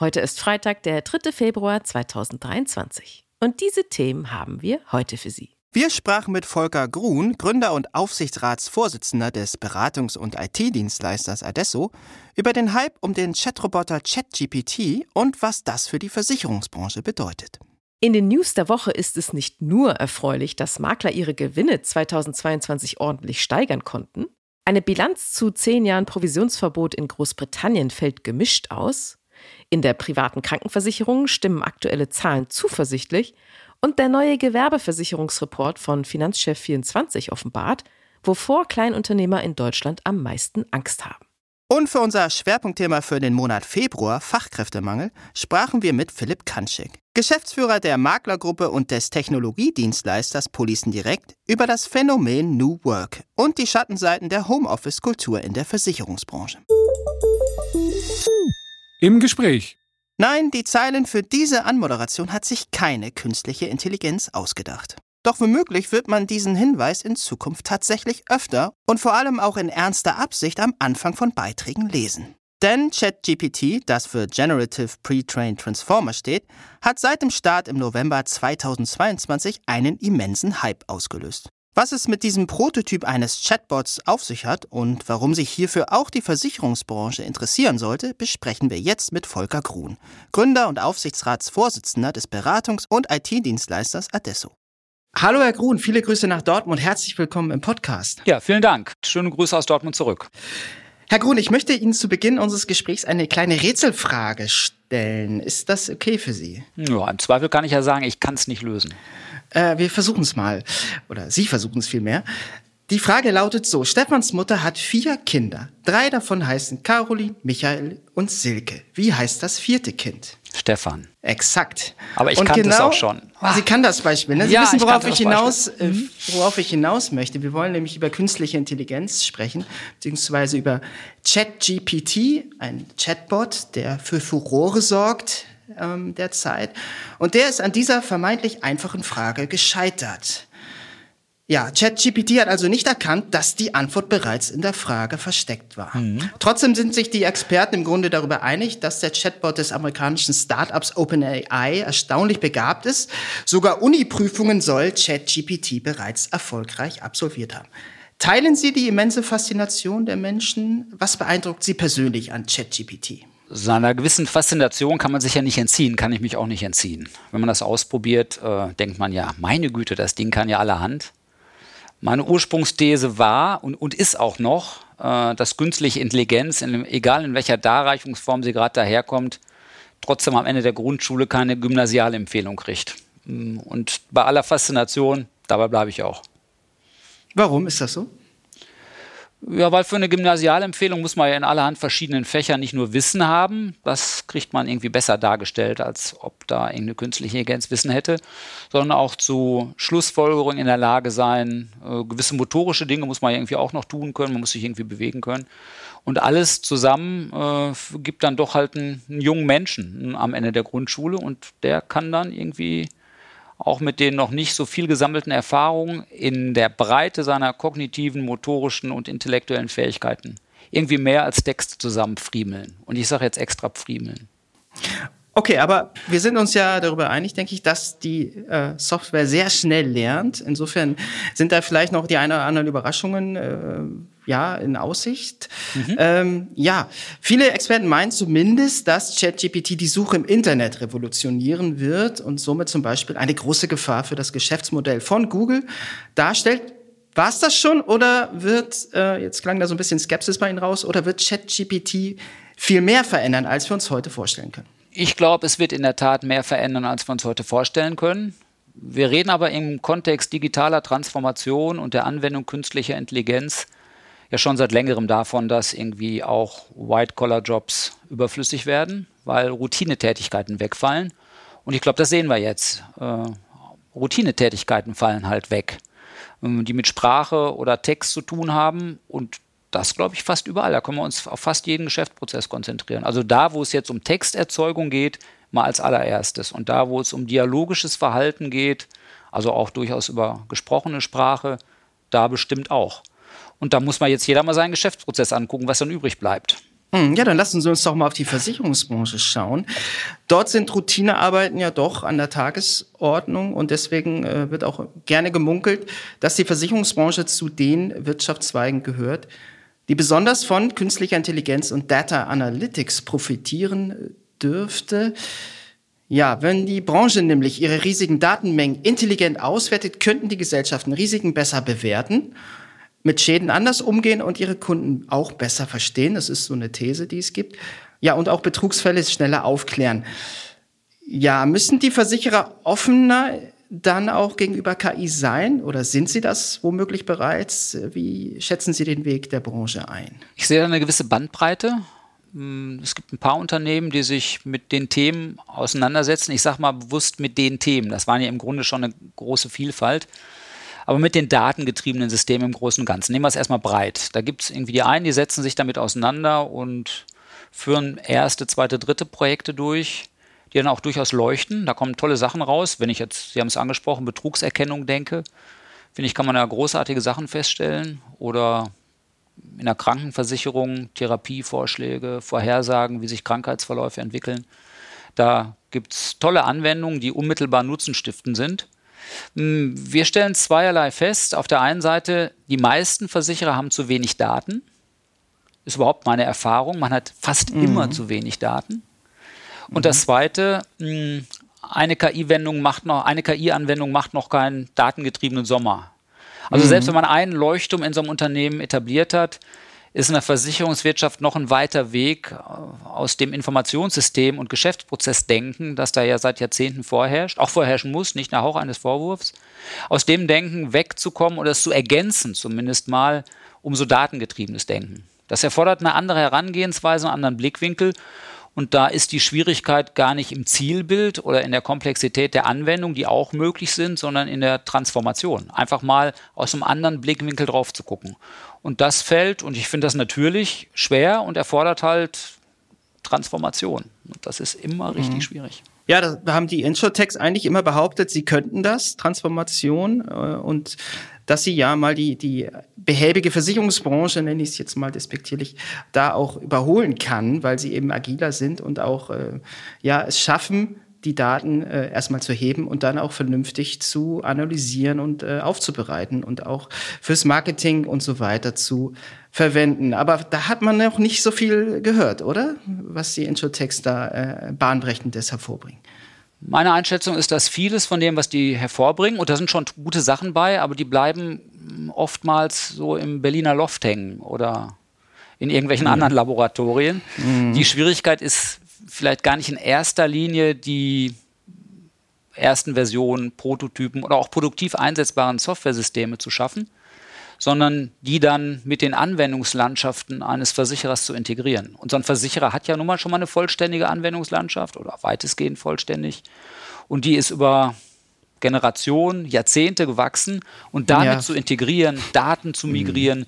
Heute ist Freitag, der 3. Februar 2023. Und diese Themen haben wir heute für Sie. Wir sprachen mit Volker Grun, Gründer und Aufsichtsratsvorsitzender des Beratungs- und IT-Dienstleisters Adesso, über den Hype um den Chatroboter ChatGPT und was das für die Versicherungsbranche bedeutet. In den News der Woche ist es nicht nur erfreulich, dass Makler ihre Gewinne 2022 ordentlich steigern konnten. Eine Bilanz zu zehn Jahren Provisionsverbot in Großbritannien fällt gemischt aus. In der privaten Krankenversicherung stimmen aktuelle Zahlen zuversichtlich und der neue Gewerbeversicherungsreport von Finanzchef24 offenbart, wovor Kleinunternehmer in Deutschland am meisten Angst haben. Und für unser Schwerpunktthema für den Monat Februar, Fachkräftemangel, sprachen wir mit Philipp Kanschik, Geschäftsführer der Maklergruppe und des Technologiedienstleisters Policen Direkt, über das Phänomen New Work und die Schattenseiten der Homeoffice-Kultur in der Versicherungsbranche. Im Gespräch. Nein, die Zeilen für diese Anmoderation hat sich keine künstliche Intelligenz ausgedacht. Doch womöglich wird man diesen Hinweis in Zukunft tatsächlich öfter und vor allem auch in ernster Absicht am Anfang von Beiträgen lesen. Denn ChatGPT, das für Generative Pre-Trained Transformer steht, hat seit dem Start im November 2022 einen immensen Hype ausgelöst. Was es mit diesem Prototyp eines Chatbots auf sich hat und warum sich hierfür auch die Versicherungsbranche interessieren sollte, besprechen wir jetzt mit Volker Grun, Gründer und Aufsichtsratsvorsitzender des Beratungs- und IT-Dienstleisters Adesso. Hallo Herr Grun, viele Grüße nach Dortmund. Herzlich willkommen im Podcast. Ja, vielen Dank. Schöne Grüße aus Dortmund zurück. Herr Grun, ich möchte Ihnen zu Beginn unseres Gesprächs eine kleine Rätselfrage stellen. Ist das okay für Sie? Ja, im Zweifel kann ich ja sagen, ich kann es nicht lösen. Äh, wir versuchen es mal. Oder Sie versuchen es vielmehr. Die Frage lautet so, Stefans Mutter hat vier Kinder. Drei davon heißen Caroline, Michael und Silke. Wie heißt das vierte Kind? Stefan. Exakt. Aber ich und kann genau, das auch schon. Ah. Sie kann das Beispiel. Ne? Sie ja, wissen, worauf ich, ich hinaus, äh, mhm. worauf ich hinaus möchte. Wir wollen nämlich über künstliche Intelligenz sprechen, beziehungsweise über ChatGPT, ein Chatbot, der für Furore sorgt ähm, derzeit. Und der ist an dieser vermeintlich einfachen Frage gescheitert. Ja, ChatGPT hat also nicht erkannt, dass die Antwort bereits in der Frage versteckt war. Mhm. Trotzdem sind sich die Experten im Grunde darüber einig, dass der Chatbot des amerikanischen Startups OpenAI erstaunlich begabt ist. Sogar Uni-Prüfungen soll ChatGPT bereits erfolgreich absolviert haben. Teilen Sie die immense Faszination der Menschen? Was beeindruckt Sie persönlich an ChatGPT? Seiner gewissen Faszination kann man sich ja nicht entziehen, kann ich mich auch nicht entziehen. Wenn man das ausprobiert, äh, denkt man ja, meine Güte, das Ding kann ja allerhand. Meine Ursprungsthese war und, und ist auch noch, äh, dass künstliche Intelligenz, in, egal in welcher Darreichungsform sie gerade daherkommt, trotzdem am Ende der Grundschule keine gymnasiale Empfehlung kriegt. Mm, und bei aller Faszination, dabei bleibe ich auch. Warum ist das so? Ja, weil für eine Gymnasialempfehlung muss man ja in allerhand verschiedenen Fächern nicht nur Wissen haben, das kriegt man irgendwie besser dargestellt, als ob da irgendeine künstliche Intelligenz Wissen hätte, sondern auch zu Schlussfolgerungen in der Lage sein. Äh, gewisse motorische Dinge muss man irgendwie auch noch tun können, man muss sich irgendwie bewegen können. Und alles zusammen äh, gibt dann doch halt einen, einen jungen Menschen am Ende der Grundschule und der kann dann irgendwie auch mit den noch nicht so viel gesammelten Erfahrungen in der Breite seiner kognitiven, motorischen und intellektuellen Fähigkeiten irgendwie mehr als Texte zusammenfriemeln. Und ich sage jetzt extra friemeln. Okay, aber wir sind uns ja darüber einig, denke ich, dass die äh, Software sehr schnell lernt. Insofern sind da vielleicht noch die ein oder anderen Überraschungen äh, ja, in Aussicht. Mhm. Ähm, ja, viele Experten meinen zumindest, dass ChatGPT die Suche im Internet revolutionieren wird und somit zum Beispiel eine große Gefahr für das Geschäftsmodell von Google darstellt. War es das schon oder wird, äh, jetzt klang da so ein bisschen Skepsis bei Ihnen raus, oder wird ChatGPT viel mehr verändern, als wir uns heute vorstellen können? Ich glaube, es wird in der Tat mehr verändern, als wir uns heute vorstellen können. Wir reden aber im Kontext digitaler Transformation und der Anwendung künstlicher Intelligenz ja schon seit längerem davon, dass irgendwie auch White-Collar-Jobs überflüssig werden, weil Routinetätigkeiten wegfallen Und ich glaube, das sehen wir jetzt. Äh, Routinetätigkeiten fallen halt weg, ähm, die mit Sprache oder Text zu tun haben. Und das glaube ich fast überall. Da können wir uns auf fast jeden Geschäftsprozess konzentrieren. Also da, wo es jetzt um Texterzeugung geht, mal als allererstes. Und da, wo es um dialogisches Verhalten geht, also auch durchaus über gesprochene Sprache, da bestimmt auch. Und da muss man jetzt jeder mal seinen Geschäftsprozess angucken, was dann übrig bleibt. Hm, ja, dann lassen Sie uns doch mal auf die Versicherungsbranche schauen. Dort sind Routinearbeiten ja doch an der Tagesordnung und deswegen äh, wird auch gerne gemunkelt, dass die Versicherungsbranche zu den Wirtschaftszweigen gehört, die besonders von künstlicher Intelligenz und Data Analytics profitieren dürfte. Ja, wenn die Branche nämlich ihre riesigen Datenmengen intelligent auswertet, könnten die Gesellschaften Risiken besser bewerten mit Schäden anders umgehen und ihre Kunden auch besser verstehen. Das ist so eine These, die es gibt. Ja, und auch Betrugsfälle schneller aufklären. Ja, müssen die Versicherer offener dann auch gegenüber KI sein oder sind sie das womöglich bereits? Wie schätzen Sie den Weg der Branche ein? Ich sehe da eine gewisse Bandbreite. Hm, es gibt ein paar Unternehmen, die sich mit den Themen auseinandersetzen. Ich sage mal bewusst mit den Themen. Das waren ja im Grunde schon eine große Vielfalt aber mit den datengetriebenen Systemen im Großen und Ganzen. Nehmen wir es erstmal breit. Da gibt es irgendwie die einen, die setzen sich damit auseinander und führen erste, zweite, dritte Projekte durch, die dann auch durchaus leuchten. Da kommen tolle Sachen raus. Wenn ich jetzt, Sie haben es angesprochen, Betrugserkennung denke, finde ich, kann man da großartige Sachen feststellen. Oder in der Krankenversicherung Therapievorschläge, Vorhersagen, wie sich Krankheitsverläufe entwickeln. Da gibt es tolle Anwendungen, die unmittelbar nutzenstiftend sind. Hm, wir stellen zweierlei fest. Auf der einen Seite, die meisten Versicherer haben zu wenig Daten. Ist überhaupt meine Erfahrung. Man hat fast mhm. immer zu wenig Daten. Und mhm. das zweite, hm, eine KI-Wendung macht noch, eine KI-Anwendung macht noch keinen datengetriebenen Sommer. Also mhm. selbst wenn man einen Leuchtturm in so einem Unternehmen etabliert hat, ist in der Versicherungswirtschaft noch ein weiter Weg äh, aus dem Informationssystem und Geschäftsprozessdenken, das da ja seit Jahrzehnten vorherrscht, auch vorherrschen muss, nicht nach Hauch eines Vorwurfs, aus dem Denken wegzukommen oder es zu ergänzen, zumindest mal, um so datengetriebenes Denken. Das erfordert eine andere Herangehensweise, einen anderen Blickwinkel. Und da ist die Schwierigkeit gar nicht im Zielbild oder in der Komplexität der Anwendung, die auch möglich sind, sondern in der Transformation. Einfach mal aus einem anderen Blickwinkel drauf zu gucken. Und das fällt, und ich finde das natürlich schwer und erfordert halt Transformation. Und das ist immer richtig mhm. schwierig. Ja, da haben die Insurtechs eigentlich immer behauptet, sie könnten das, Transformation, äh, und dass sie ja mal die, die behäbige Versicherungsbranche, nenne ich es jetzt mal despektierlich, da auch überholen kann, weil sie eben agiler sind und auch äh, ja, es schaffen, die Daten äh, erstmal zu heben und dann auch vernünftig zu analysieren und äh, aufzubereiten und auch fürs Marketing und so weiter zu verwenden. Aber da hat man noch nicht so viel gehört, oder? Was die Introtext da äh, bahnbrechendes hervorbringen. Meine Einschätzung ist, dass vieles von dem, was die hervorbringen, und da sind schon gute Sachen bei, aber die bleiben oftmals so im Berliner Loft hängen oder in irgendwelchen mhm. anderen Laboratorien. Mhm. Die Schwierigkeit ist vielleicht gar nicht in erster Linie die ersten Versionen, Prototypen oder auch produktiv einsetzbaren Softwaresysteme zu schaffen, sondern die dann mit den Anwendungslandschaften eines Versicherers zu integrieren. Und so ein Versicherer hat ja nun mal schon mal eine vollständige Anwendungslandschaft oder weitestgehend vollständig. Und die ist über Generationen, Jahrzehnte gewachsen und damit ja. zu integrieren, Daten zu migrieren,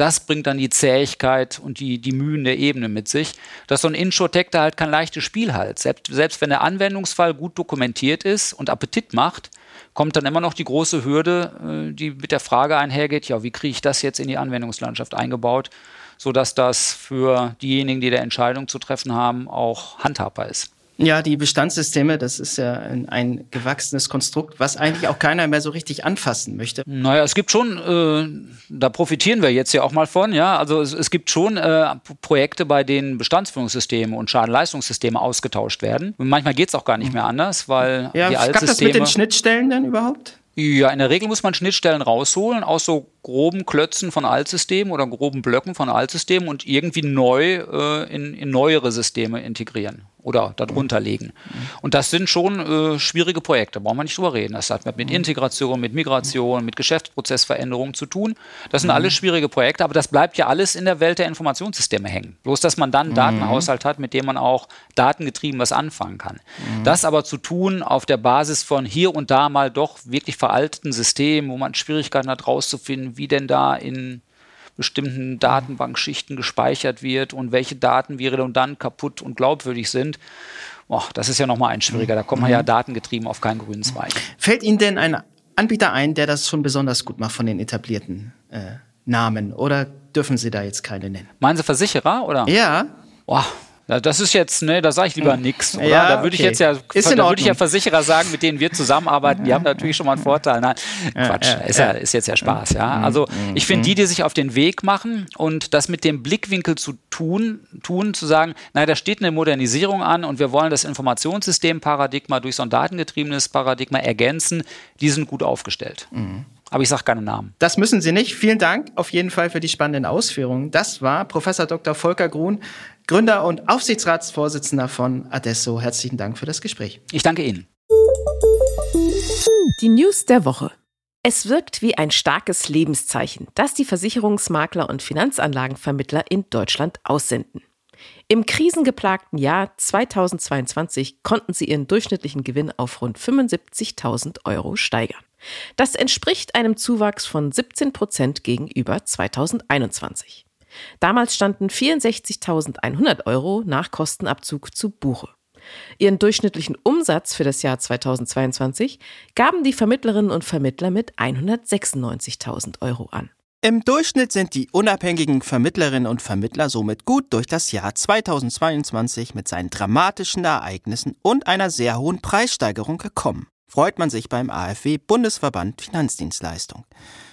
das bringt dann die Zähigkeit und die, die Mühen der Ebene mit sich, dass so ein Introtech da halt kein leichtes Spiel hat. Selbst, selbst wenn der Anwendungsfall gut dokumentiert ist und Appetit macht, kommt dann immer noch die große Hürde, äh, die mit der Frage einhergeht, ja, wie kriege ich das jetzt in die Anwendungslandschaft eingebaut, sodass das für diejenigen, die der Entscheidung zu treffen haben, auch handhabbar ist. Ja, die Bestandssysteme, das ist ja ein, ein, gewachsenes Konstrukt, was eigentlich auch keiner mehr so richtig anfassen möchte. Naja, es gibt schon, äh, da profitieren wir jetzt ja auch mal von, ja. Also es, es gibt schon äh, Projekte, bei denen Bestandsführungssysteme und Schadenleistungssysteme ausgetauscht werden. Und manchmal geht es auch gar nicht mehr anders, weil ja, die Altsysteme... Klappt das mit den Schnittstellen denn überhaupt? Ja, in der Regel muss man Schnittstellen rausholen aus so groben Klötzen von Altsystemen oder groben Blöcken von Altsystemen und irgendwie neu äh, in, in neuere Systeme integrieren. oder darunter legen. Und das sind schon äh, schwierige Projekte, brauchen wir nicht drüber reden. Das hat mit Integration, mit Migration, mit Geschäftsprozessveränderungen zu tun. Das sind mhm. alles schwierige Projekte, aber das bleibt ja alles in der Welt der Informationssysteme hängen. Bloß, dass man dann einen mhm. Datenhaushalt hat, mit dem man auch datengetrieben was anfangen kann. Mhm. Das aber zu tun auf der Basis von hier und da mal doch wirklich veralteten Systemen, wo man Schwierigkeiten hat, rauszufinden, wie denn da in bestimmten Datenbankschichten gespeichert wird und welche Daten wie redundant, kaputt und glaubwürdig sind. Boah, das ist ja nochmal ein schwieriger. Da kommt man ja mhm. datengetrieben auf keinen grünen Zweig. Fällt Ihnen denn ein Anbieter ein, der das schon besonders gut macht von den etablierten äh, Namen? Oder dürfen Sie da jetzt keine nennen? Meinen Sie Versicherer oder? Ja. Boah, das ist jetzt, ne, da sage ich lieber hm. nichts. Ja, da würde okay. ich jetzt ja, ist da würde ich ja Versicherer sagen, mit denen wir zusammenarbeiten, die haben natürlich schon mal einen Vorteil. Nein, Quatsch, ja, ist, ja, ist jetzt ja Spaß, ja. Hm, also hm, ich finde die, die sich auf den Weg machen und das mit dem Blickwinkel zu tun, tun, zu sagen, nein, da steht eine Modernisierung an und wir wollen das Informationssystemparadigma durch so ein datengetriebenes Paradigma ergänzen, die sind gut aufgestellt. Mhm. Aber ich sage keine Namen. Das müssen Sie nicht. Vielen Dank auf jeden Fall für die spannenden Ausführungen. Das war Professor Dr. Volker Grun, Gründer und Aufsichtsratsvorsitzender von Adesso. Herzlichen Dank für das Gespräch. Ich danke Ihnen. Die News der Woche. Es wirkt wie ein starkes Lebenszeichen, das die Versicherungsmakler und Finanzanlagenvermittler in Deutschland aussenden. Im krisengeplagten Jahr 2022 konnten sie ihren durchschnittlichen Gewinn auf rund 75.000 Euro steigern. Das entspricht einem Zuwachs von 17 Prozent gegenüber 2021. Damals standen 64.100 Euro nach Kostenabzug zu Buche. Ihren durchschnittlichen Umsatz für das Jahr 2022 gaben die Vermittlerinnen und Vermittler mit 196.000 Euro an. Im Durchschnitt sind die unabhängigen Vermittlerinnen und Vermittler somit gut durch das Jahr 2022 mit seinen dramatischen Ereignissen und einer sehr hohen Preissteigerung gekommen freut man sich beim AfW Bundesverband Finanzdienstleistung.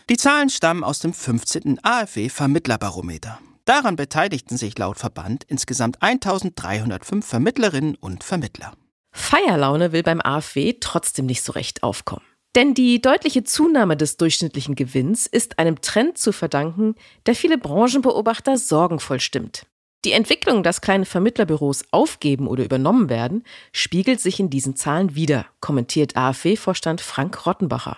Die Zahlen stammen aus dem 15. AfW Vermittlerbarometer. Daran beteiligten sich laut Verband insgesamt 1305 Vermittlerinnen und Vermittler. Feierlaune will beim AfW trotzdem nicht so recht aufkommen. Denn die deutliche Zunahme des durchschnittlichen Gewinns ist einem Trend zu verdanken, der viele Branchenbeobachter sorgenvoll stimmt. Die Entwicklung, dass kleine Vermittlerbüros aufgeben oder übernommen werden, spiegelt sich in diesen Zahlen wider, kommentiert AfW-Vorstand Frank Rottenbacher.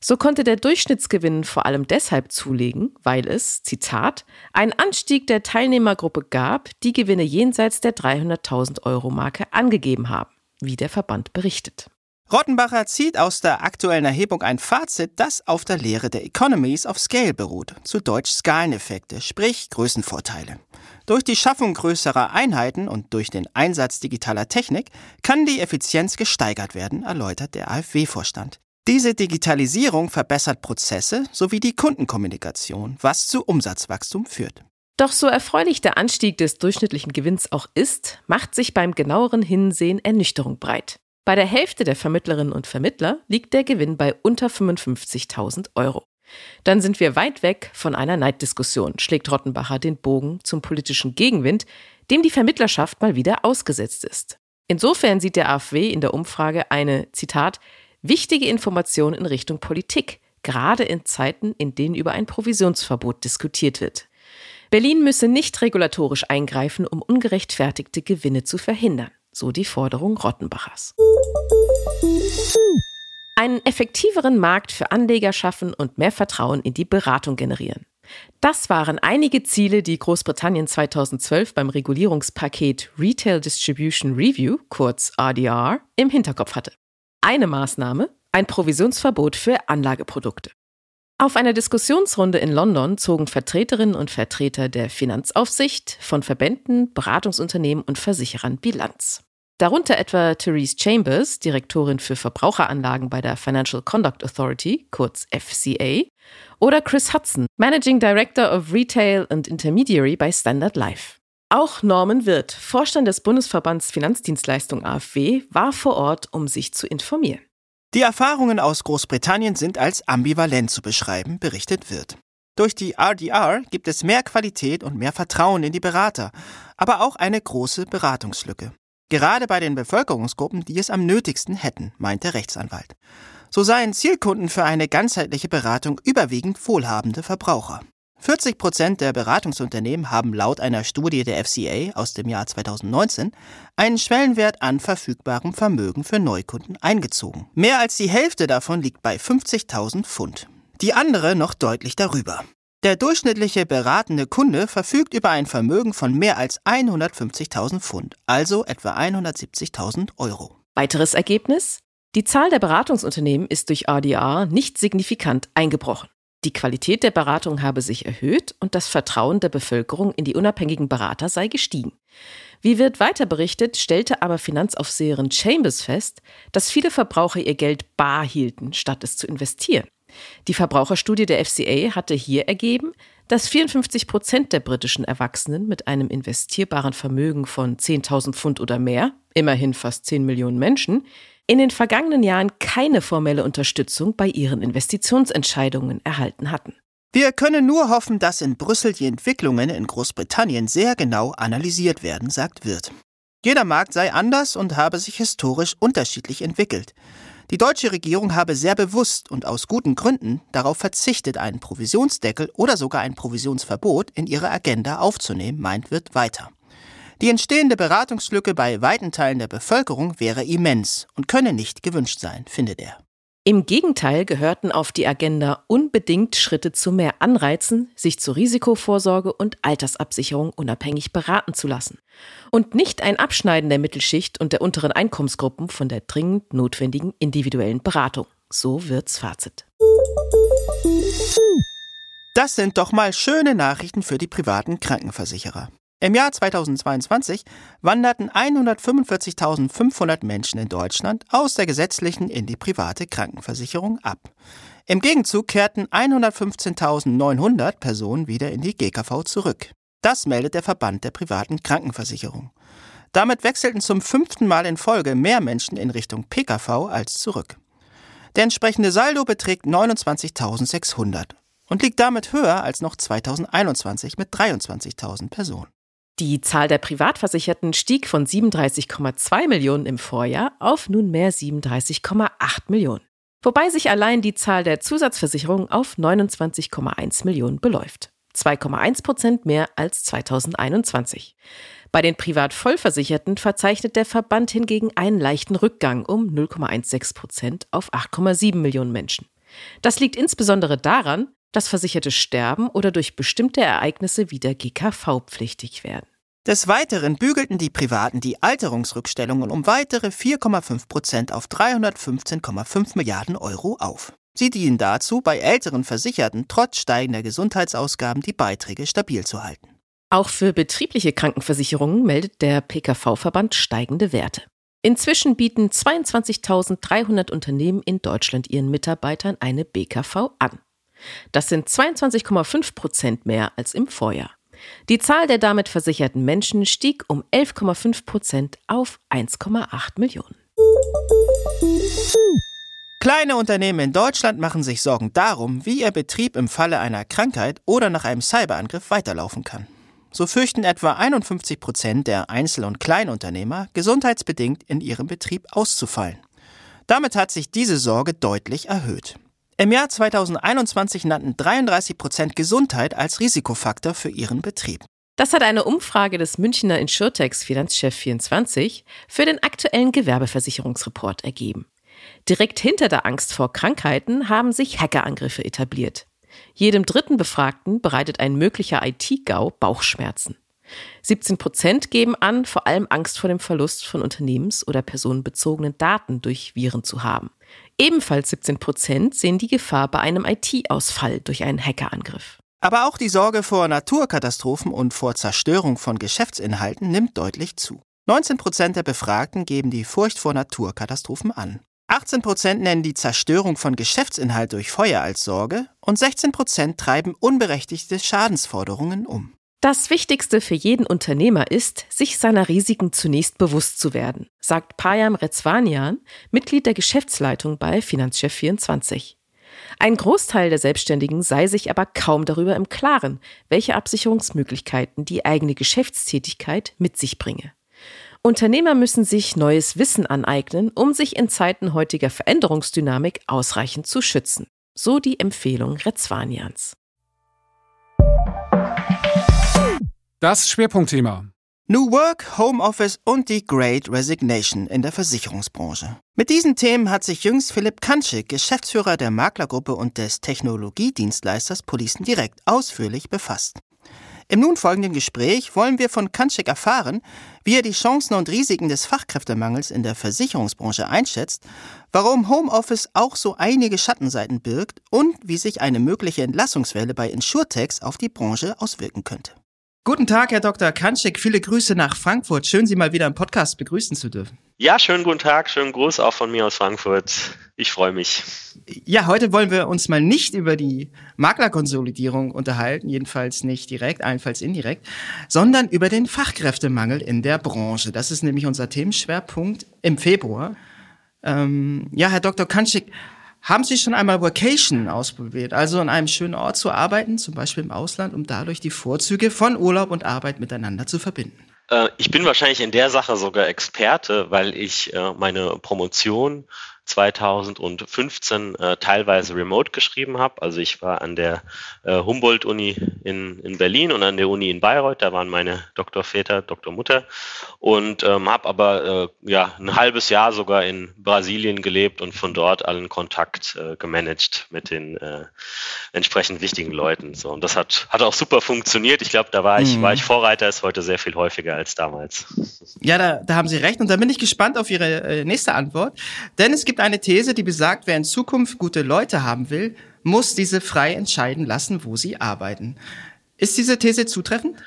So konnte der Durchschnittsgewinn vor allem deshalb zulegen, weil es, Zitat, einen Anstieg der Teilnehmergruppe gab, die Gewinne jenseits der 300.000 Euro Marke angegeben haben, wie der Verband berichtet. Rottenbacher zieht aus der aktuellen Erhebung ein Fazit, das auf der Lehre der Economies of Scale beruht, zu Deutsch Skaleneffekte, sprich Größenvorteile. Durch die Schaffung größerer Einheiten und durch den Einsatz digitaler Technik kann die Effizienz gesteigert werden, erläutert der AfW-Vorstand. Diese Digitalisierung verbessert Prozesse sowie die Kundenkommunikation, was zu Umsatzwachstum führt. Doch so erfreulich der Anstieg des durchschnittlichen Gewinns auch ist, macht sich beim genaueren Hinsehen Ernüchterung breit. Bei der Hälfte der Vermittlerinnen und Vermittler liegt der Gewinn bei unter 55.000 Euro. Dann sind wir weit weg von einer Neiddiskussion, schlägt Rottenbacher den Bogen zum politischen Gegenwind, dem die Vermittlerschaft mal wieder ausgesetzt ist. Insofern sieht der AfW in der Umfrage eine, Zitat, wichtige Information in Richtung Politik, gerade in Zeiten, in denen über ein Provisionsverbot diskutiert wird. Berlin müsse nicht regulatorisch eingreifen, um ungerechtfertigte Gewinne zu verhindern, so die Forderung Rottenbachers einen effektiveren Markt für Anleger schaffen und mehr Vertrauen in die Beratung generieren. Das waren einige Ziele, die Großbritannien 2012 beim Regulierungspaket Retail Distribution Review, kurz RDR, im Hinterkopf hatte. Eine Maßnahme, ein Provisionsverbot für Anlageprodukte. Auf einer Diskussionsrunde in London zogen Vertreterinnen und Vertreter der Finanzaufsicht von Verbänden, Beratungsunternehmen und Versicherern Bilanz. Darunter etwa Therese Chambers, Direktorin für Verbraucheranlagen bei der Financial Conduct Authority, kurz FCA, oder Chris Hudson, Managing Director of Retail and Intermediary bei Standard Life. Auch Norman Wirth, Vorstand des Bundesverbands Finanzdienstleistung AfW, war vor Ort, um sich zu informieren. Die Erfahrungen aus Großbritannien sind als ambivalent zu beschreiben, berichtet Wirth. Durch die RDR gibt es mehr Qualität und mehr Vertrauen in die Berater, aber auch eine große Beratungslücke. Gerade bei den Bevölkerungsgruppen, die es am nötigsten hätten, meint der Rechtsanwalt. So seien Zielkunden für eine ganzheitliche Beratung überwiegend wohlhabende Verbraucher. 40 Prozent der Beratungsunternehmen haben laut einer Studie der FCA aus dem Jahr 2019 einen Schwellenwert an verfügbarem Vermögen für Neukunden eingezogen. Mehr als die Hälfte davon liegt bei 50.000 Pfund. Die andere noch deutlich darüber. Der durchschnittliche beratende Kunde verfügt über ein Vermögen von mehr als 150.000 Pfund, also etwa 170.000 Euro. Weiteres Ergebnis? Die Zahl der Beratungsunternehmen ist durch RDR nicht signifikant eingebrochen. Die Qualität der Beratung habe sich erhöht und das Vertrauen der Bevölkerung in die unabhängigen Berater sei gestiegen. Wie wird weiter berichtet, stellte aber Finanzaufseherin Chambers fest, dass viele Verbraucher ihr Geld bar hielten, statt es zu investieren. Die Verbraucherstudie der FCA hatte hier ergeben, dass 54 Prozent der britischen Erwachsenen mit einem investierbaren Vermögen von 10.000 Pfund oder mehr, immerhin fast 10 Millionen Menschen, in den vergangenen Jahren keine formelle Unterstützung bei ihren Investitionsentscheidungen erhalten hatten. Wir können nur hoffen, dass in Brüssel die Entwicklungen in Großbritannien sehr genau analysiert werden, sagt Wirth. Jeder Markt sei anders und habe sich historisch unterschiedlich entwickelt. Die deutsche Regierung habe sehr bewusst und aus guten Gründen darauf verzichtet, einen Provisionsdeckel oder sogar ein Provisionsverbot in ihre Agenda aufzunehmen, meint Wirth weiter. Die entstehende Beratungslücke bei weiten Teilen der Bevölkerung wäre immens und könne nicht gewünscht sein, findet er. Im Gegenteil gehörten auf die Agenda unbedingt Schritte zu mehr Anreizen, sich zur Risikovorsorge und Altersabsicherung unabhängig beraten zu lassen. Und nicht ein Abschneiden der Mittelschicht und der unteren Einkommensgruppen von der dringend notwendigen individuellen Beratung. So wird's Fazit. Das sind doch mal schöne Nachrichten für die privaten Krankenversicherer. Im Jahr 2022 wanderten 145.500 Menschen in Deutschland aus der gesetzlichen in die private Krankenversicherung ab. Im Gegenzug kehrten 115.900 Personen wieder in die GKV zurück. Das meldet der Verband der privaten Krankenversicherung. Damit wechselten zum fünften Mal in Folge mehr Menschen in Richtung PKV als zurück. Der entsprechende Saldo beträgt 29.600 und liegt damit höher als noch 2021 mit 23.000 Personen. Die Zahl der Privatversicherten stieg von 37,2 Millionen im Vorjahr auf nunmehr 37,8 Millionen. Wobei sich allein die Zahl der Zusatzversicherungen auf 29,1 Millionen beläuft. 2,1 Prozent mehr als 2021. Bei den Privatvollversicherten verzeichnet der Verband hingegen einen leichten Rückgang um 0,16 Prozent auf 8,7 Millionen Menschen. Das liegt insbesondere daran, dass Versicherte sterben oder durch bestimmte Ereignisse wieder GKV-pflichtig werden. Des Weiteren bügelten die Privaten die Alterungsrückstellungen um weitere 4,5 Prozent auf 315,5 Milliarden Euro auf. Sie dienen dazu, bei älteren Versicherten trotz steigender Gesundheitsausgaben die Beiträge stabil zu halten. Auch für betriebliche Krankenversicherungen meldet der PKV-Verband steigende Werte. Inzwischen bieten 22.300 Unternehmen in Deutschland ihren Mitarbeitern eine BKV an. Das sind 22,5 Prozent mehr als im Vorjahr. Die Zahl der damit versicherten Menschen stieg um 11,5 Prozent auf 1,8 Millionen. Kleine Unternehmen in Deutschland machen sich Sorgen darum, wie ihr Betrieb im Falle einer Krankheit oder nach einem Cyberangriff weiterlaufen kann. So fürchten etwa 51 Prozent der Einzel- und Kleinunternehmer, gesundheitsbedingt in ihrem Betrieb auszufallen. Damit hat sich diese Sorge deutlich erhöht. Im Jahr 2021 nannten 33 Prozent Gesundheit als Risikofaktor für ihren Betrieb. Das hat eine Umfrage des Münchner Insurtex Finanzchef 24 für den aktuellen Gewerbeversicherungsreport ergeben. Direkt hinter der Angst vor Krankheiten haben sich Hackerangriffe etabliert. Jedem dritten Befragten bereitet ein möglicher IT-GAU Bauchschmerzen. 17 Prozent geben an, vor allem Angst vor dem Verlust von unternehmens- oder personenbezogenen Daten durch Viren zu haben. Ebenfalls 17 Prozent sehen die Gefahr bei einem IT-Ausfall durch einen Hackerangriff. Aber auch die Sorge vor Naturkatastrophen und vor Zerstörung von Geschäftsinhalten nimmt deutlich zu. 19 Prozent der Befragten geben die Furcht vor Naturkatastrophen an. 18 Prozent nennen die Zerstörung von Geschäftsinhalt durch Feuer als Sorge und 16 Prozent treiben unberechtigte Schadensforderungen um. Das Wichtigste für jeden Unternehmer ist, sich seiner Risiken zunächst bewusst zu werden, sagt Payam Rezvanian, Mitglied der Geschäftsleitung bei Finanzchef24. Ein Großteil der Selbstständigen sei sich aber kaum darüber im Klaren, welche Absicherungsmöglichkeiten die eigene Geschäftstätigkeit mit sich bringe. Unternehmer müssen sich neues Wissen aneignen, um sich in Zeiten heutiger Veränderungsdynamik ausreichend zu schützen. So die Empfehlung Rezvanians. Das Schwerpunktthema. New Work, Homeoffice und die Great Resignation in der Versicherungsbranche. Mit diesen Themen hat sich jüngst Philipp Kanschik, Geschäftsführer der Maklergruppe und des Technologiedienstleisters Policen Direkt, ausführlich befasst. Im nun folgenden Gespräch wollen wir von Kanschik erfahren, wie er die Chancen und Risiken des Fachkräftemangels in der Versicherungsbranche einschätzt, warum Homeoffice auch so einige Schattenseiten birgt und wie sich eine mögliche Entlassungswelle bei Insurtechs auf die Branche auswirken könnte. Guten Tag, Herr Dr. Kanschik. Viele Grüße nach Frankfurt. Schön, Sie mal wieder im Podcast begrüßen zu dürfen. Ja, schönen guten Tag, schönen Gruß auch von mir aus Frankfurt. Ich freue mich. Ja, heute wollen wir uns mal nicht über die Maklerkonsolidierung unterhalten, jedenfalls nicht direkt, allenfalls indirekt, sondern über den Fachkräftemangel in der Branche. Das ist nämlich unser Themenschwerpunkt im Februar. Ähm, ja, Herr Dr. Kanschik, haben Sie schon einmal Vacation ausprobiert, also an einem schönen Ort zu arbeiten, zum Beispiel im Ausland, um dadurch die Vorzüge von Urlaub und Arbeit miteinander zu verbinden? Äh, ich bin wahrscheinlich in der Sache sogar Experte, weil ich äh, meine Promotion 2015 äh, teilweise remote geschrieben habe. Also ich war an der äh, Humboldt-Uni in, in Berlin und an der Uni in Bayreuth. Da waren meine Doktorväter, Doktormutter und ähm, habe aber äh, ja ein halbes Jahr sogar in Brasilien gelebt und von dort allen Kontakt äh, gemanagt mit den äh, entsprechend wichtigen Leuten. So und das hat hat auch super funktioniert. Ich glaube, da war ich mhm. war ich Vorreiter. Ist heute sehr viel häufiger als damals. Ja, da, da haben Sie recht und da bin ich gespannt auf Ihre äh, nächste Antwort, denn es gibt gibt eine These, die besagt, wer in Zukunft gute Leute haben will, muss diese frei entscheiden lassen, wo sie arbeiten. Ist diese These zutreffend?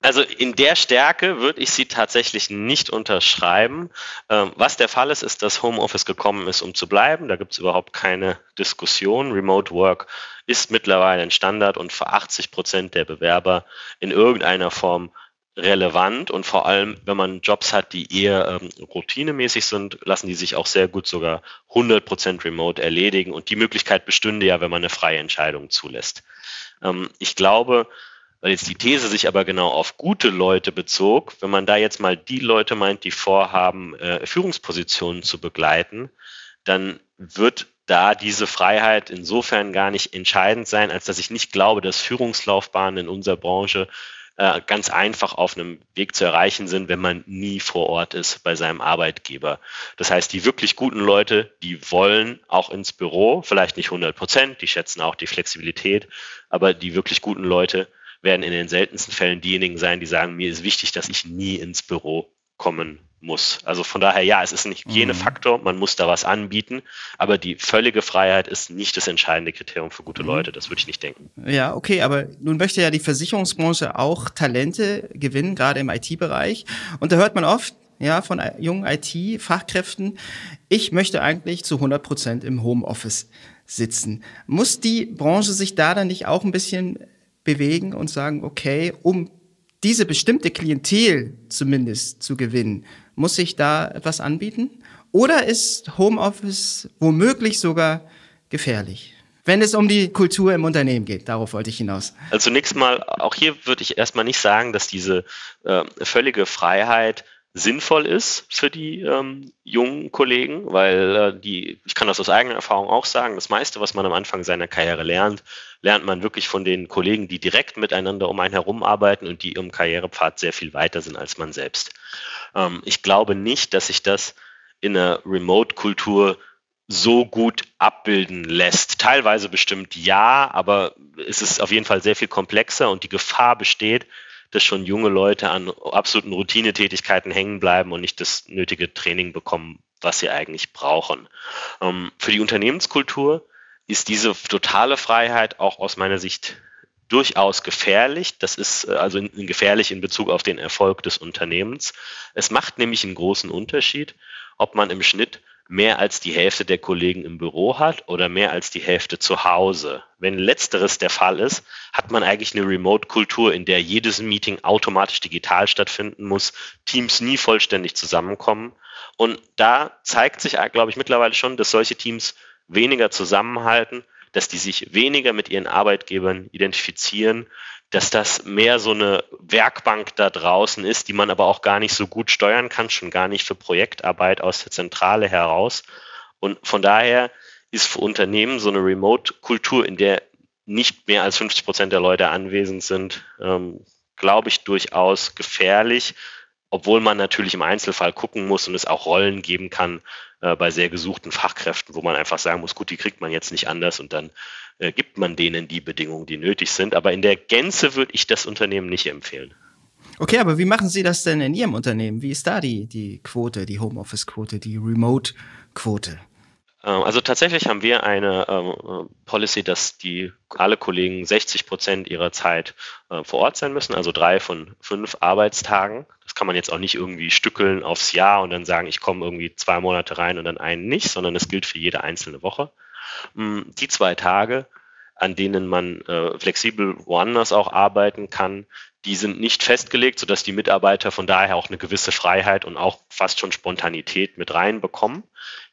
Also in der Stärke würde ich sie tatsächlich nicht unterschreiben. Ähm, was der Fall ist, ist, dass Homeoffice gekommen ist, um zu bleiben. Da gibt es überhaupt keine Diskussion. Remote Work ist mittlerweile ein Standard und für 80 Prozent der Bewerber in irgendeiner Form relevant und vor allem, wenn man Jobs hat, die eher ähm, routinemäßig sind, lassen die sich auch sehr gut sogar 100% remote erledigen und die Möglichkeit bestünde ja, wenn man eine freie Entscheidung zulässt. Ähm, ich glaube, weil jetzt die These sich aber genau auf gute Leute bezog, wenn man da jetzt mal die Leute meint, die vorhaben, äh, Führungspositionen zu begleiten, dann wird da diese Freiheit insofern gar nicht entscheidend sein, als dass ich nicht glaube, dass Führungslaufbahnen in unserer Branche äh, ganz einfach auf einem Weg zu erreichen sind, wenn man nie vor Ort ist bei seinem Arbeitgeber. Das heißt, die wirklich guten Leute, die wollen auch ins Büro, vielleicht nicht 100 Prozent, die schätzen auch die Flexibilität, aber die wirklich guten Leute werden in den seltensten Fällen diejenigen sein, die sagen, mir ist wichtig, dass ich nie ins Büro kommen muss. Also von daher, ja, es ist ein Hygienefaktor, mhm. man muss da was anbieten, aber die völlige Freiheit ist nicht das entscheidende Kriterium für gute mhm. Leute, das würde ich nicht denken. Ja, okay, aber nun möchte ja die Versicherungsbranche auch Talente gewinnen, gerade im IT-Bereich. Und da hört man oft, ja, von jungen IT-Fachkräften, ich möchte eigentlich zu 100 Prozent im Homeoffice sitzen. Muss die Branche sich da dann nicht auch ein bisschen bewegen und sagen, okay, um diese bestimmte Klientel zumindest zu gewinnen, muss ich da etwas anbieten? Oder ist Homeoffice womöglich sogar gefährlich? Wenn es um die Kultur im Unternehmen geht, darauf wollte ich hinaus. Also zunächst mal, auch hier würde ich erstmal nicht sagen, dass diese äh, völlige Freiheit sinnvoll ist für die ähm, jungen Kollegen, weil äh, die, ich kann das aus eigener Erfahrung auch sagen, das meiste, was man am Anfang seiner Karriere lernt, lernt man wirklich von den Kollegen, die direkt miteinander um einen herum arbeiten und die im Karrierepfad sehr viel weiter sind als man selbst. Ähm, ich glaube nicht, dass sich das in einer Remote-Kultur so gut abbilden lässt. Teilweise bestimmt ja, aber es ist auf jeden Fall sehr viel komplexer und die Gefahr besteht, dass schon junge Leute an absoluten Routinetätigkeiten hängen bleiben und nicht das nötige Training bekommen, was sie eigentlich brauchen. Ähm, für die Unternehmenskultur ist diese totale Freiheit auch aus meiner Sicht durchaus gefährlich. Das ist äh, also gefährlich in Bezug auf den Erfolg des Unternehmens. Es macht nämlich einen großen Unterschied, ob man im Schnitt mehr als die Hälfte der Kollegen im Büro hat oder mehr als die Hälfte zu Hause. Wenn letzteres der Fall ist, hat man eigentlich eine Remote-Kultur, in der jedes Meeting automatisch digital stattfinden muss, Teams nie vollständig zusammenkommen. Und da zeigt sich, glaube ich, mittlerweile schon, dass solche Teams weniger zusammenhalten, dass die sich weniger mit ihren Arbeitgebern identifizieren, dass das mehr so eine Werkbank da draußen ist, die man aber auch gar nicht so gut steuern kann, schon gar nicht für Projektarbeit aus der Zentrale heraus. Und von daher ist für Unternehmen so eine Remote-Kultur, in der nicht mehr als 50 Prozent der Leute anwesend sind, ähm, glaube ich, durchaus gefährlich, obwohl man natürlich im Einzelfall gucken muss und es auch Rollen geben kann äh, bei sehr gesuchten Fachkräften, wo man einfach sagen muss, gut, die kriegt man jetzt nicht anders und dann äh, gibt man denen die Bedingungen, die nötig sind. Aber in der Gänze würde ich das Unternehmen nicht empfehlen. Okay, aber wie machen Sie das denn in Ihrem Unternehmen? Wie ist da die, die Quote, die Homeoffice-Quote, die Remote-Quote? Ähm, also tatsächlich haben wir eine ähm, Policy, dass die alle Kollegen 60 Prozent ihrer Zeit äh, vor Ort sein müssen, also drei von fünf Arbeitstagen. Das kann man jetzt auch nicht irgendwie stückeln aufs Jahr und dann sagen, ich komme irgendwie zwei Monate rein und dann einen nicht, sondern es gilt für jede einzelne Woche. Mm, die zwei Tage, an denen man äh, flexibel woanders auch arbeiten kann, die sind nicht festgelegt, sodass die Mitarbeiter von daher auch eine gewisse Freiheit und auch fast schon Spontanität mit reinbekommen.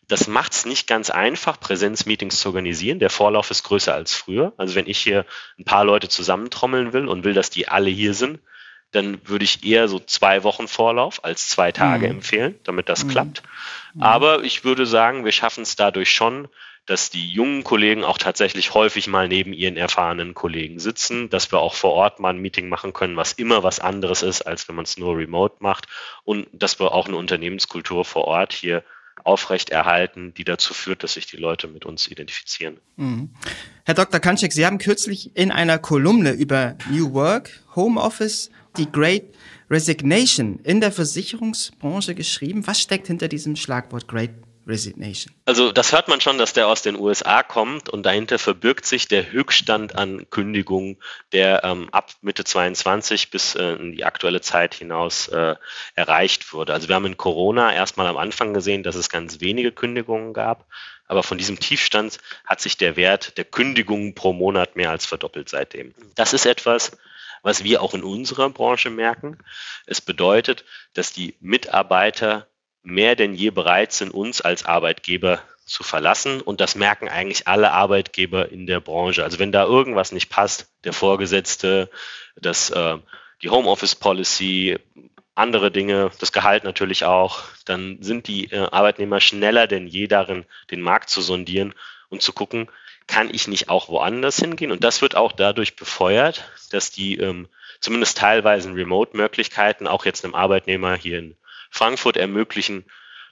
Das macht es nicht ganz einfach, Präsenzmeetings zu organisieren. Der Vorlauf ist größer als früher. Also wenn ich hier ein paar Leute zusammentrommeln will und will, dass die alle hier sind, dann würde ich eher so zwei Wochen Vorlauf als zwei Tage mhm. empfehlen, damit das mhm. klappt. Aber ich würde sagen, wir schaffen es dadurch schon, dass die jungen Kollegen auch tatsächlich häufig mal neben ihren erfahrenen Kollegen sitzen, dass wir auch vor Ort mal ein Meeting machen können, was immer was anderes ist, als wenn man es nur remote macht und dass wir auch eine Unternehmenskultur vor Ort hier aufrechterhalten, die dazu führt, dass sich die Leute mit uns identifizieren. Mhm. Herr Dr. Kanczek, Sie haben kürzlich in einer Kolumne über New Work, Homeoffice, die Great Resignation in der Versicherungsbranche geschrieben. Was steckt hinter diesem Schlagwort Great Resignation. Also das hört man schon, dass der aus den USA kommt und dahinter verbirgt sich der Höchststand an Kündigungen, der ähm, ab Mitte 22 bis äh, in die aktuelle Zeit hinaus äh, erreicht wurde. Also wir haben in Corona erstmal am Anfang gesehen, dass es ganz wenige Kündigungen gab, aber von diesem Tiefstand hat sich der Wert der Kündigungen pro Monat mehr als verdoppelt seitdem. Das ist etwas, was wir auch in unserer Branche merken. Es bedeutet, dass die Mitarbeiter mehr denn je bereit sind, uns als Arbeitgeber zu verlassen. Und das merken eigentlich alle Arbeitgeber in der Branche. Also wenn da irgendwas nicht passt, der Vorgesetzte, das, äh, die Homeoffice Policy, andere Dinge, das Gehalt natürlich auch, dann sind die äh, Arbeitnehmer schneller denn je darin, den Markt zu sondieren und zu gucken, kann ich nicht auch woanders hingehen? Und das wird auch dadurch befeuert, dass die ähm, zumindest teilweise Remote-Möglichkeiten auch jetzt einem Arbeitnehmer hier in Frankfurt ermöglichen,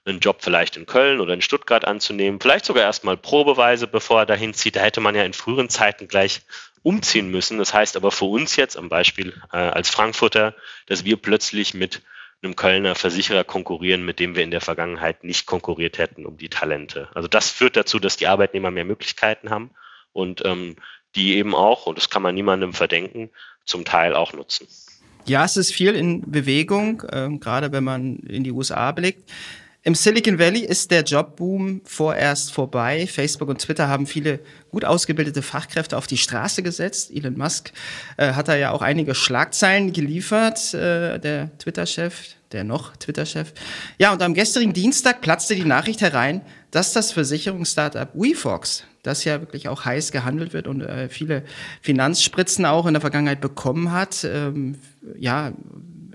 einen Job vielleicht in Köln oder in Stuttgart anzunehmen, vielleicht sogar erstmal probeweise, bevor er dahin zieht. Da hätte man ja in früheren Zeiten gleich umziehen müssen. Das heißt aber für uns jetzt am Beispiel äh, als Frankfurter, dass wir plötzlich mit einem Kölner Versicherer konkurrieren, mit dem wir in der Vergangenheit nicht konkurriert hätten um die Talente. Also das führt dazu, dass die Arbeitnehmer mehr Möglichkeiten haben und ähm, die eben auch, und das kann man niemandem verdenken, zum Teil auch nutzen. Ja, es ist viel in Bewegung, äh, gerade wenn man in die USA blickt. Im Silicon Valley ist der Jobboom vorerst vorbei. Facebook und Twitter haben viele gut ausgebildete Fachkräfte auf die Straße gesetzt. Elon Musk äh, hat da ja auch einige Schlagzeilen geliefert, äh, der Twitter-Chef, der noch Twitter-Chef. Ja, und am gestrigen Dienstag platzte die Nachricht herein, dass das Versicherungsstartup WeFox das ja wirklich auch heiß gehandelt wird und äh, viele Finanzspritzen auch in der Vergangenheit bekommen hat. Ähm, ja,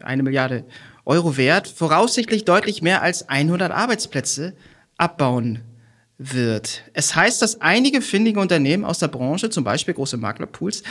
eine Milliarde Euro wert, voraussichtlich deutlich mehr als 100 Arbeitsplätze abbauen wird. Es heißt, dass einige findige Unternehmen aus der Branche, zum Beispiel große Maklerpools,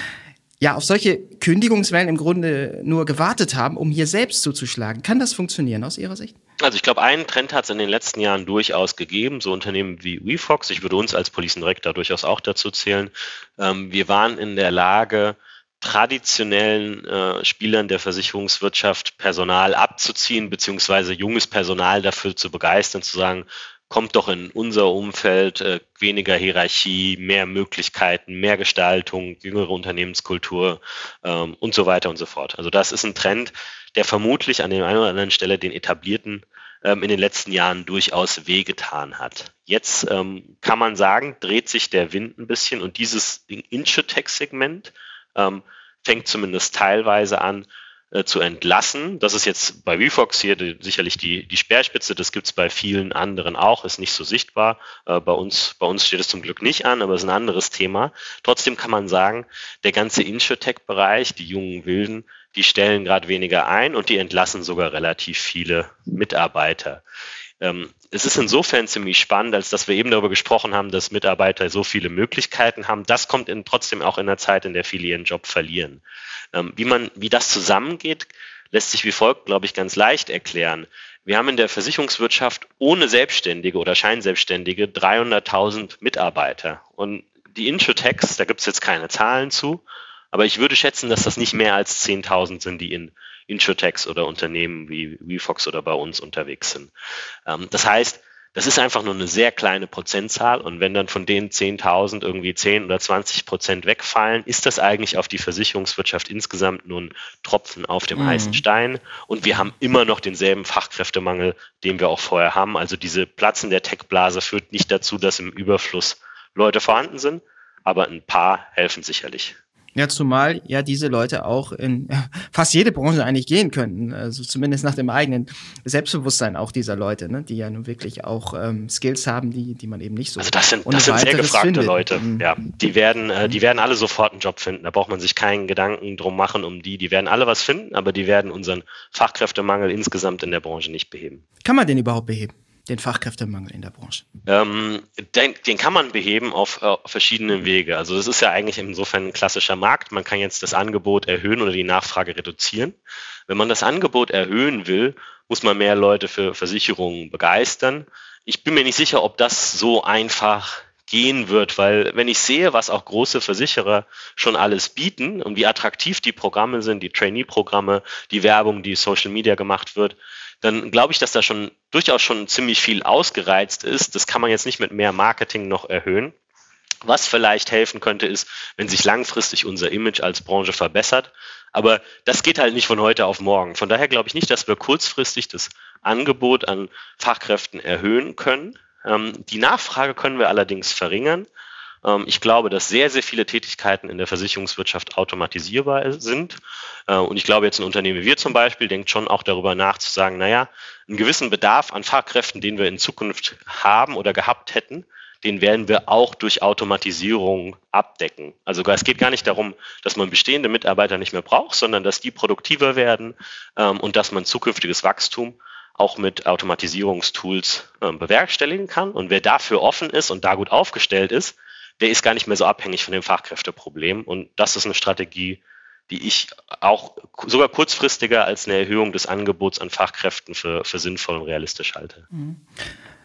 ja, auf solche Kündigungswellen im Grunde nur gewartet haben, um hier selbst zuzuschlagen. Kann das funktionieren aus Ihrer Sicht? Also ich glaube, einen Trend hat es in den letzten Jahren durchaus gegeben. So Unternehmen wie WeFox, ich würde uns als Police Direct da durchaus auch dazu zählen. Ähm, wir waren in der Lage, traditionellen äh, Spielern der Versicherungswirtschaft Personal abzuziehen, beziehungsweise junges Personal dafür zu begeistern, zu sagen, kommt doch in unser Umfeld, äh, weniger Hierarchie, mehr Möglichkeiten, mehr Gestaltung, jüngere Unternehmenskultur ähm, und so weiter und so fort. Also das ist ein Trend, der vermutlich an der einen oder anderen Stelle den etablierten ähm, in den letzten Jahren durchaus wehgetan hat. Jetzt ähm, kann man sagen, dreht sich der Wind ein bisschen und dieses Insurtech-Segment ähm, fängt zumindest teilweise an, äh, zu entlassen. Das ist jetzt bei VFox hier die, sicherlich die, die Speerspitze, das gibt es bei vielen anderen auch, ist nicht so sichtbar. Äh, bei, uns, bei uns steht es zum Glück nicht an, aber es ist ein anderes Thema. Trotzdem kann man sagen, der ganze Insurtech-Bereich, die jungen Wilden, die stellen gerade weniger ein und die entlassen sogar relativ viele Mitarbeiter. Ähm, es ist insofern ziemlich spannend, als dass wir eben darüber gesprochen haben, dass Mitarbeiter so viele Möglichkeiten haben. Das kommt in, trotzdem auch in der Zeit, in der viele ihren Job verlieren. Ähm, wie man, wie das zusammengeht, lässt sich wie folgt, glaube ich, ganz leicht erklären. Wir haben in der Versicherungswirtschaft ohne Selbstständige oder Scheinselbstständige 300.000 Mitarbeiter. Und die Insurtechs, da gibt es jetzt keine Zahlen zu, aber ich würde schätzen, dass das nicht mehr als 10.000 sind, die in Insurtechs oder Unternehmen wie WeFox oder bei uns unterwegs sind. Ähm, das heißt, das ist einfach nur eine sehr kleine Prozentzahl und wenn dann von den 10.000 irgendwie 10 oder 20 Prozent wegfallen, ist das eigentlich auf die Versicherungswirtschaft insgesamt nur ein Tropfen auf dem mhm. heißen Stein und wir haben immer noch denselben Fachkräftemangel, den wir auch vorher haben. Also diese Platzen der Tech-Blase führt nicht dazu, dass im Überfluss Leute vorhanden sind, aber ein paar helfen sicherlich. Ja, zumal ja diese Leute auch in fast jede Branche eigentlich gehen könnten. Also zumindest nach dem eigenen Selbstbewusstsein auch dieser Leute, ne? die ja nun wirklich auch ähm, Skills haben, die, die man eben nicht so. Also das sind, das sind sehr gefragte findet. Leute. Mhm. Ja, die werden, äh, die werden alle sofort einen Job finden. Da braucht man sich keinen Gedanken drum machen um die. Die werden alle was finden, aber die werden unseren Fachkräftemangel insgesamt in der Branche nicht beheben. Kann man den überhaupt beheben? Den Fachkräftemangel in der Branche? Ähm, den, den, kann man beheben auf, auf verschiedene Wege. Also das ist ja eigentlich insofern ein klassischer Markt. Man kann jetzt das Angebot erhöhen oder die Nachfrage reduzieren. Wenn man das Angebot erhöhen will, muss man mehr Leute für Versicherungen begeistern. Ich bin mir nicht sicher, ob das so einfach gehen wird, weil wenn ich sehe, was auch große Versicherer schon alles bieten und wie attraktiv die Programme sind, die Trainee-Programme, die Werbung, die Social Media gemacht wird, dann glaube ich, dass da schon durchaus schon ziemlich viel ausgereizt ist. Das kann man jetzt nicht mit mehr Marketing noch erhöhen. Was vielleicht helfen könnte, ist, wenn sich langfristig unser Image als Branche verbessert. Aber das geht halt nicht von heute auf morgen. Von daher glaube ich nicht, dass wir kurzfristig das Angebot an Fachkräften erhöhen können. Ähm, die Nachfrage können wir allerdings verringern. Ähm, ich glaube, dass sehr, sehr viele Tätigkeiten in der Versicherungswirtschaft automatisierbar sind. Äh, und ich glaube, jetzt ein Unternehmen wie wir zum Beispiel denkt schon auch darüber nach zu sagen, naja, einen gewissen Bedarf an Fachkräften, den wir in Zukunft haben oder gehabt hätten, den werden wir auch durch Automatisierung abdecken. Also es geht gar nicht darum, dass man bestehende Mitarbeiter nicht mehr braucht, sondern dass die produktiver werden ähm, und dass man zukünftiges Wachstum auch mit Automatisierungstools ähm, bewerkstelligen kann. Und wer dafür offen ist und da gut aufgestellt ist, der ist gar nicht mehr so abhängig von dem Fachkräfteproblem. Und das ist eine Strategie, die ich auch sogar kurzfristiger als eine Erhöhung des Angebots an Fachkräften für, für sinnvoll und realistisch halte. Mhm.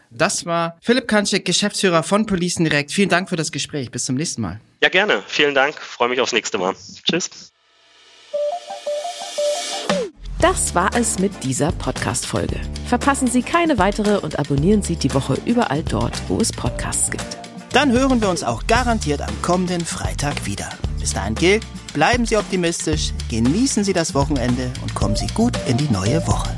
Das war Philipp Kanschek, Geschäftsführer von Policen Direkt. Vielen Dank für das Gespräch. Bis zum nächsten Mal. Ja, gerne. Vielen Dank. Freue mich aufs nächste Mal. Tschüss. Das war es mit dieser Podcast-Folge. Verpassen Sie keine weitere und abonnieren Sie die Woche überall dort, wo es Podcasts gibt. Dann hören wir uns auch garantiert am kommenden Freitag wieder. Bis dahin gilt, bleiben Sie optimistisch, genießen Sie das Wochenende und kommen Sie gut in die neue Woche.